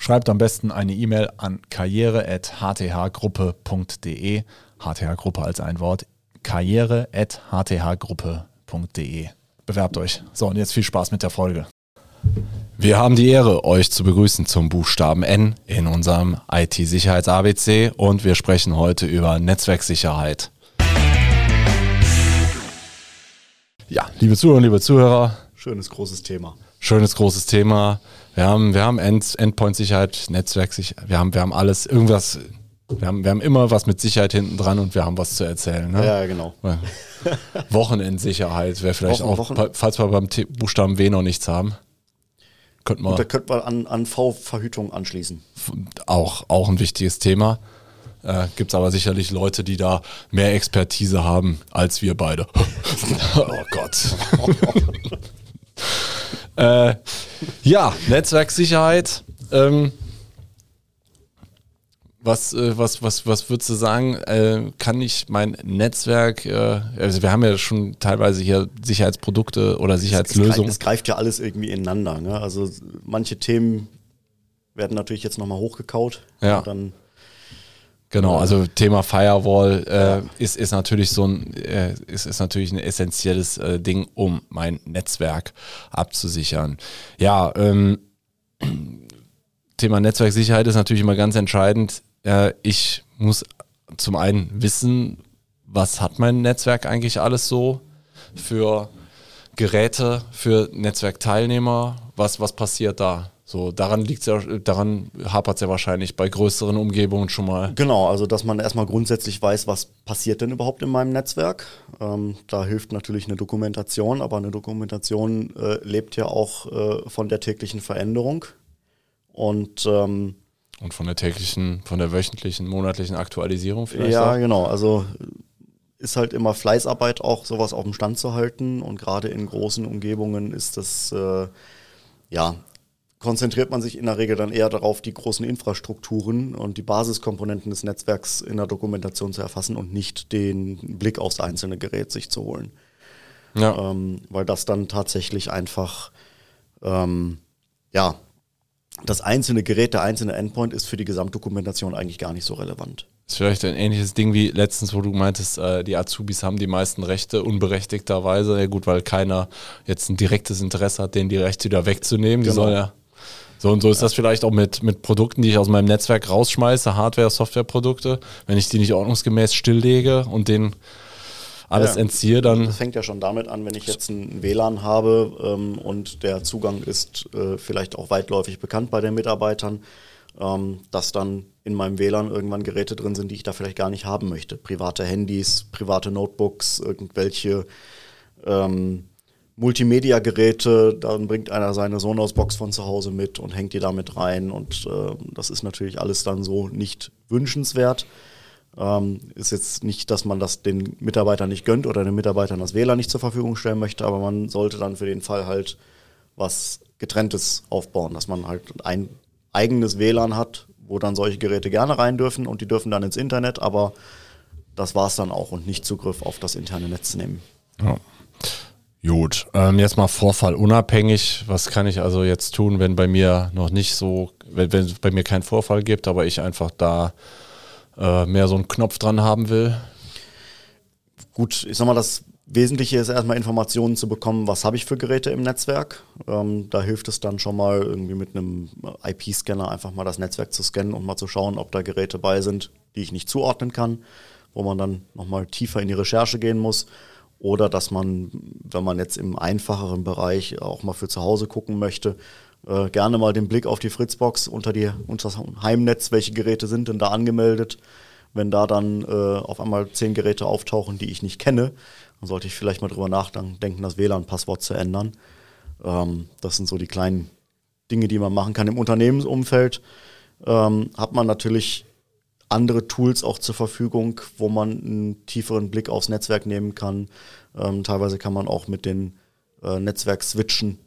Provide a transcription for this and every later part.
Schreibt am besten eine E-Mail an karriere.hthgruppe.de. HTH-Gruppe als ein Wort. karriere.hthgruppe.de. Bewerbt euch. So, und jetzt viel Spaß mit der Folge. Wir haben die Ehre, euch zu begrüßen zum Buchstaben N in unserem IT-Sicherheits-ABC und wir sprechen heute über Netzwerksicherheit. Ja, liebe Zuhörer, liebe Zuhörer. Schönes großes Thema. Schönes großes Thema. Wir haben, wir haben End, Endpoint-Sicherheit, Netzwerksicherheit, wir haben, wir haben alles, irgendwas, wir haben, wir haben immer was mit Sicherheit hinten dran und wir haben was zu erzählen. Ne? Ja, genau. Wochenendsicherheit wäre vielleicht Wochen, auch, Wochen. falls wir beim T Buchstaben W noch nichts haben. Könnte man, da könnte man an, an V-Verhütung anschließen. Auch, auch ein wichtiges Thema. Äh, Gibt es aber sicherlich Leute, die da mehr Expertise haben als wir beide. oh Gott. Äh, ja, Netzwerksicherheit. Ähm, was, äh, was, was, was würdest du sagen, äh, kann ich mein Netzwerk, äh, also wir haben ja schon teilweise hier Sicherheitsprodukte oder Sicherheitslösungen. Es, greift ja alles irgendwie ineinander. Ne? Also manche Themen werden natürlich jetzt nochmal hochgekaut. Ja. dann Genau, also Thema Firewall äh, ist, ist natürlich so ein, äh, ist, ist natürlich ein essentielles äh, Ding, um mein Netzwerk abzusichern. Ja, ähm, Thema Netzwerksicherheit ist natürlich immer ganz entscheidend. Äh, ich muss zum einen wissen, was hat mein Netzwerk eigentlich alles so für Geräte, für Netzwerkteilnehmer, was, was passiert da? So, daran liegt ja, daran hapert es ja wahrscheinlich bei größeren Umgebungen schon mal. Genau, also dass man erstmal grundsätzlich weiß, was passiert denn überhaupt in meinem Netzwerk. Ähm, da hilft natürlich eine Dokumentation, aber eine Dokumentation äh, lebt ja auch äh, von der täglichen Veränderung. Und ähm, und von der täglichen, von der wöchentlichen, monatlichen Aktualisierung vielleicht? Ja, auch? genau. Also ist halt immer Fleißarbeit auch, sowas auf dem Stand zu halten. Und gerade in großen Umgebungen ist das äh, ja konzentriert man sich in der Regel dann eher darauf, die großen Infrastrukturen und die Basiskomponenten des Netzwerks in der Dokumentation zu erfassen und nicht den Blick aufs einzelne Gerät sich zu holen. Ja. Ähm, weil das dann tatsächlich einfach, ähm, ja, das einzelne Gerät, der einzelne Endpoint ist für die Gesamtdokumentation eigentlich gar nicht so relevant. Das ist vielleicht ein ähnliches Ding wie letztens, wo du meintest, äh, die Azubis haben die meisten Rechte unberechtigterweise. Ja gut, weil keiner jetzt ein direktes Interesse hat, denen die Rechte wieder wegzunehmen. Die genau. sollen ja so und so ist das vielleicht auch mit, mit Produkten, die ich aus meinem Netzwerk rausschmeiße, Hardware, Softwareprodukte. Wenn ich die nicht ordnungsgemäß stilllege und den alles ja. entziehe, dann. Das fängt ja schon damit an, wenn ich jetzt ein WLAN habe ähm, und der Zugang ist äh, vielleicht auch weitläufig bekannt bei den Mitarbeitern, ähm, dass dann in meinem WLAN irgendwann Geräte drin sind, die ich da vielleicht gar nicht haben möchte. Private Handys, private Notebooks, irgendwelche ähm, Multimedia-Geräte, dann bringt einer seine Sonos-Box von zu Hause mit und hängt die damit rein und äh, das ist natürlich alles dann so nicht wünschenswert. Ähm, ist jetzt nicht, dass man das den Mitarbeitern nicht gönnt oder den Mitarbeitern das WLAN nicht zur Verfügung stellen möchte, aber man sollte dann für den Fall halt was getrenntes aufbauen, dass man halt ein eigenes WLAN hat, wo dann solche Geräte gerne rein dürfen und die dürfen dann ins Internet, aber das war es dann auch und nicht Zugriff auf das interne Netz nehmen. Ja. Gut, ähm, jetzt mal vorfallunabhängig. Was kann ich also jetzt tun, wenn bei mir noch nicht so, wenn, wenn es bei mir keinen Vorfall gibt, aber ich einfach da äh, mehr so einen Knopf dran haben will? Gut, ich sag mal, das Wesentliche ist erstmal Informationen zu bekommen, was habe ich für Geräte im Netzwerk. Ähm, da hilft es dann schon mal irgendwie mit einem IP-Scanner einfach mal das Netzwerk zu scannen und mal zu schauen, ob da Geräte bei sind, die ich nicht zuordnen kann, wo man dann nochmal tiefer in die Recherche gehen muss oder dass man, wenn man jetzt im einfacheren Bereich auch mal für zu Hause gucken möchte, äh, gerne mal den Blick auf die Fritzbox unter, die, unter das Heimnetz, welche Geräte sind denn da angemeldet. Wenn da dann äh, auf einmal zehn Geräte auftauchen, die ich nicht kenne, dann sollte ich vielleicht mal drüber nachdenken, das WLAN-Passwort zu ändern. Ähm, das sind so die kleinen Dinge, die man machen kann. Im Unternehmensumfeld ähm, hat man natürlich andere Tools auch zur Verfügung, wo man einen tieferen Blick aufs Netzwerk nehmen kann. Ähm, teilweise kann man auch mit den äh, Netzwerk-Switchen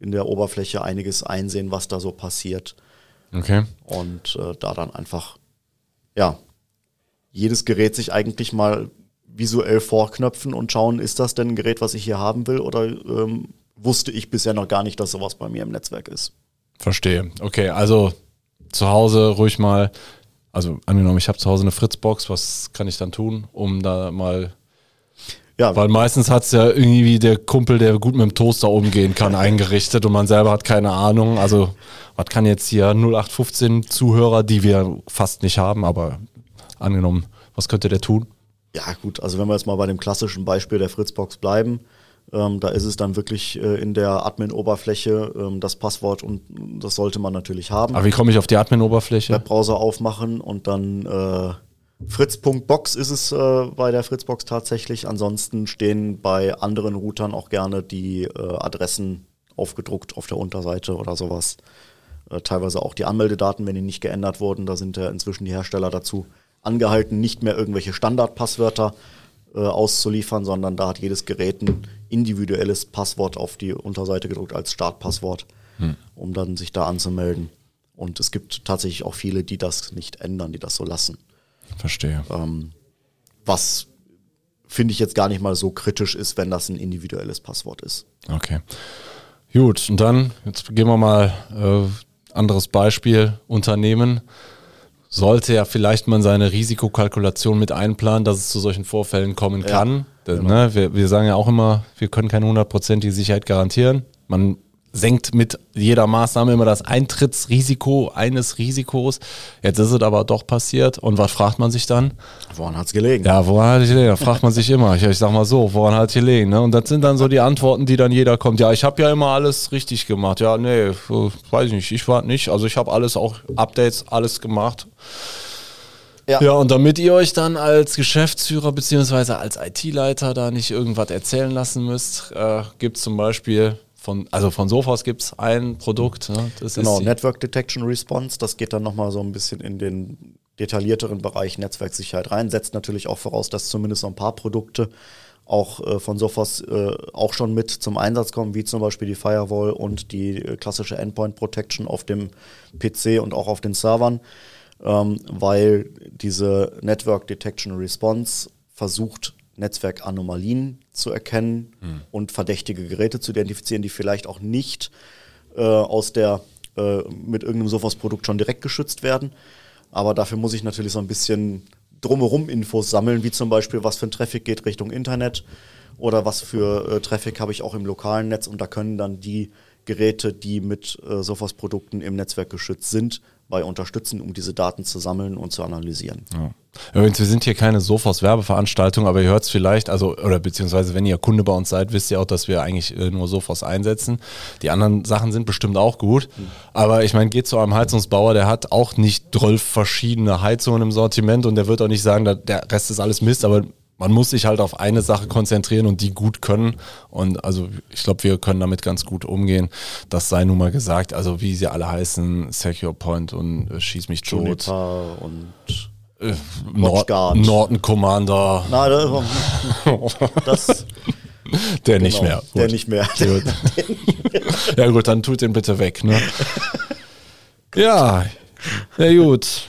in der Oberfläche einiges einsehen, was da so passiert. Okay. Und äh, da dann einfach, ja, jedes Gerät sich eigentlich mal visuell vorknöpfen und schauen, ist das denn ein Gerät, was ich hier haben will oder ähm, wusste ich bisher noch gar nicht, dass sowas bei mir im Netzwerk ist. Verstehe. Okay, also zu Hause ruhig mal, also angenommen, ich habe zu Hause eine Fritzbox, was kann ich dann tun, um da mal ja. Weil meistens hat es ja irgendwie der Kumpel, der gut mit dem Toaster umgehen kann, eingerichtet und man selber hat keine Ahnung. Also, was kann jetzt hier 0815 Zuhörer, die wir fast nicht haben, aber angenommen, was könnte der tun? Ja, gut, also wenn wir jetzt mal bei dem klassischen Beispiel der Fritzbox bleiben, ähm, da ist es dann wirklich äh, in der Admin-Oberfläche ähm, das Passwort und das sollte man natürlich haben. Aber wie komme ich auf die Admin-Oberfläche? Webbrowser aufmachen und dann äh, Fritz.box ist es äh, bei der Fritzbox tatsächlich. Ansonsten stehen bei anderen Routern auch gerne die äh, Adressen aufgedruckt auf der Unterseite oder sowas. Äh, teilweise auch die Anmeldedaten, wenn die nicht geändert wurden. Da sind ja inzwischen die Hersteller dazu angehalten, nicht mehr irgendwelche Standardpasswörter äh, auszuliefern, sondern da hat jedes Gerät ein individuelles Passwort auf die Unterseite gedruckt als Startpasswort, hm. um dann sich da anzumelden. Und es gibt tatsächlich auch viele, die das nicht ändern, die das so lassen. Verstehe. Ähm, was finde ich jetzt gar nicht mal so kritisch ist, wenn das ein individuelles Passwort ist. Okay. Gut, und dann, jetzt gehen wir mal äh, anderes Beispiel, Unternehmen sollte ja vielleicht man seine Risikokalkulation mit einplanen, dass es zu solchen Vorfällen kommen ja, kann. Genau. Ne, wir, wir sagen ja auch immer, wir können keine hundertprozentige Sicherheit garantieren. Man senkt mit jeder Maßnahme immer das Eintrittsrisiko eines Risikos. Jetzt ist es aber doch passiert. Und was fragt man sich dann? Woran hat es gelegen? Ja, woran hat es gelegen? Da fragt man sich immer. Ich, ich sag mal so, woran hat es gelegen? Ne? Und das sind dann so die Antworten, die dann jeder kommt. Ja, ich habe ja immer alles richtig gemacht. Ja, nee, weiß ich nicht. Ich war nicht. Also ich habe alles auch Updates, alles gemacht. Ja. ja, und damit ihr euch dann als Geschäftsführer beziehungsweise als IT-Leiter da nicht irgendwas erzählen lassen müsst, äh, gibt es zum Beispiel von, also von Sophos gibt es ein Produkt. Ne? genau, Network Detection Response. Das geht dann nochmal so ein bisschen in den detaillierteren Bereich Netzwerksicherheit rein. Setzt natürlich auch voraus, dass zumindest so ein paar Produkte auch äh, von Sophos äh, auch schon mit zum Einsatz kommen, wie zum Beispiel die Firewall und die äh, klassische Endpoint Protection auf dem PC und auch auf den Servern, ähm, weil diese Network Detection Response versucht, Netzwerkanomalien zu erkennen hm. und verdächtige Geräte zu identifizieren, die vielleicht auch nicht äh, aus der äh, mit irgendeinem Sophos-Produkt schon direkt geschützt werden. Aber dafür muss ich natürlich so ein bisschen drumherum Infos sammeln, wie zum Beispiel, was für ein Traffic geht Richtung Internet oder was für äh, Traffic habe ich auch im lokalen Netz und da können dann die Geräte, die mit äh, Sophos-Produkten im Netzwerk geschützt sind, bei unterstützen, um diese Daten zu sammeln und zu analysieren. Ja. Übrigens, wir sind hier keine Sophos-Werbeveranstaltung, aber ihr hört es vielleicht, also, oder beziehungsweise wenn ihr Kunde bei uns seid, wisst ihr auch, dass wir eigentlich äh, nur Sophos einsetzen. Die anderen Sachen sind bestimmt auch gut. Mhm. Aber ich meine, geht zu einem Heizungsbauer, der hat auch nicht 12 verschiedene Heizungen im Sortiment und der wird auch nicht sagen, der Rest ist alles Mist, aber man muss sich halt auf eine Sache konzentrieren und die gut können. Und also ich glaube, wir können damit ganz gut umgehen. Das sei nun mal gesagt. Also wie sie alle heißen, Secure Point und äh, Schieß mich tot. Juniper und äh, Nord Norton Commander. Nein, das, das der genau, nicht mehr. Gut. Der nicht mehr. ja gut, dann tut den bitte weg. Ne? ja, ja gut.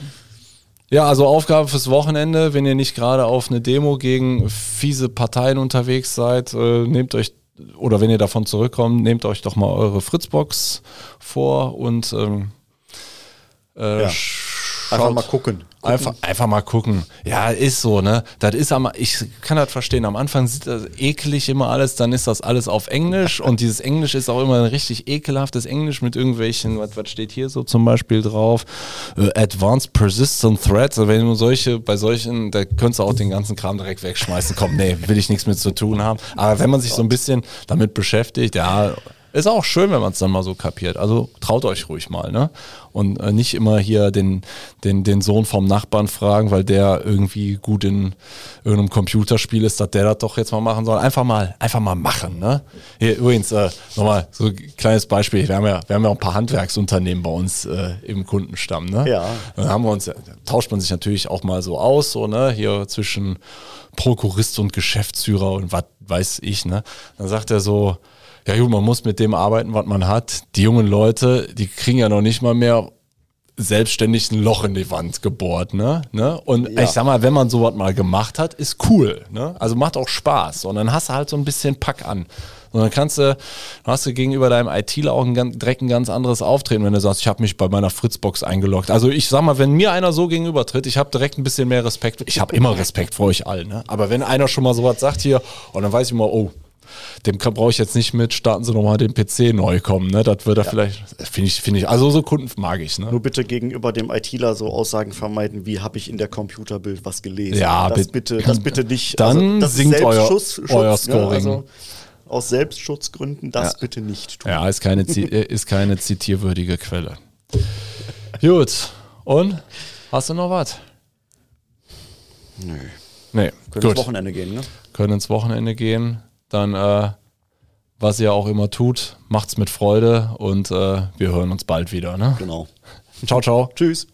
Ja, also Aufgabe fürs Wochenende, wenn ihr nicht gerade auf eine Demo gegen fiese Parteien unterwegs seid, äh, nehmt euch oder wenn ihr davon zurückkommt, nehmt euch doch mal eure Fritzbox vor und ähm, äh, ja. Einfach mal gucken. Einfach, einfach mal gucken. Ja, ist so, ne? Das ist am, ich kann das verstehen. Am Anfang sieht das eklig immer alles, dann ist das alles auf Englisch und dieses Englisch ist auch immer ein richtig ekelhaftes Englisch mit irgendwelchen, was, was steht hier so zum Beispiel drauf? Uh, Advanced Persistent Threats. Also wenn du solche, bei solchen, da könntest du auch den ganzen Kram direkt wegschmeißen. Komm, nee, will ich nichts mit zu tun haben. Aber wenn man sich so ein bisschen damit beschäftigt, ja, Ist auch schön, wenn man es dann mal so kapiert. Also traut euch ruhig mal, ne? Und äh, nicht immer hier den, den, den Sohn vom Nachbarn fragen, weil der irgendwie gut in irgendeinem Computerspiel ist, dass der das doch jetzt mal machen soll. Einfach mal, einfach mal machen, ne? Hier, übrigens, äh, nochmal so ein kleines Beispiel. Wir haben ja, wir haben ja auch ein paar Handwerksunternehmen bei uns äh, im Kundenstamm, ne? Ja. Dann haben wir uns, tauscht man sich natürlich auch mal so aus, so, ne? Hier zwischen Prokurist und Geschäftsführer und was weiß ich, ne? Dann sagt er so, ja gut, man muss mit dem arbeiten, was man hat. Die jungen Leute, die kriegen ja noch nicht mal mehr selbstständig ein Loch in die Wand gebohrt, ne? ne? Und Ja. ich sag mal, wenn man sowas mal gemacht hat, ist cool, ne? Also macht auch Spaß. Und dann hast du halt so ein bisschen Pack an. Und dann kannst du, dann hast du gegenüber deinem ITler auch ein, ganz- direkt ein ganz anderes Auftreten, wenn du sagst, ich habe mich bei meiner Fritzbox eingeloggt. Also ich sag mal, wenn mir einer so gegenübertritt, ich habe direkt ein bisschen mehr Respekt. Ich habe immer Respekt vor euch allen, ne? Aber wenn einer schon mal sowas sagt hier, und dann weiß ich mal, oh, dem brauche ich jetzt nicht mit, starten Sie nochmal den PC neu kommen, ne? Das wird er vielleicht, finde ich, finde ich, also so Kunden mag ich, ne? Nur bitte gegenüber dem ITler so Aussagen vermeiden, wie habe ich in der Computerbild was gelesen. Ja, das bit- bitte, das bitte nicht. Dann das ist sinkt euer- Schutz, euer ne? Scoring. Also aus Selbstschutzgründen das Ja. bitte nicht tun. Ja, ist keine, äh, ist keine zitierwürdige Quelle. Gut. Und? Hast du noch was? Nö. Nee. Können Gut. ins Wochenende gehen, ne? Können ins Wochenende gehen. Dann, äh, was ihr auch immer tut, macht's mit Freude und äh, wir hören uns bald wieder. Ne? Genau. Ciao, ciao. Tschüss.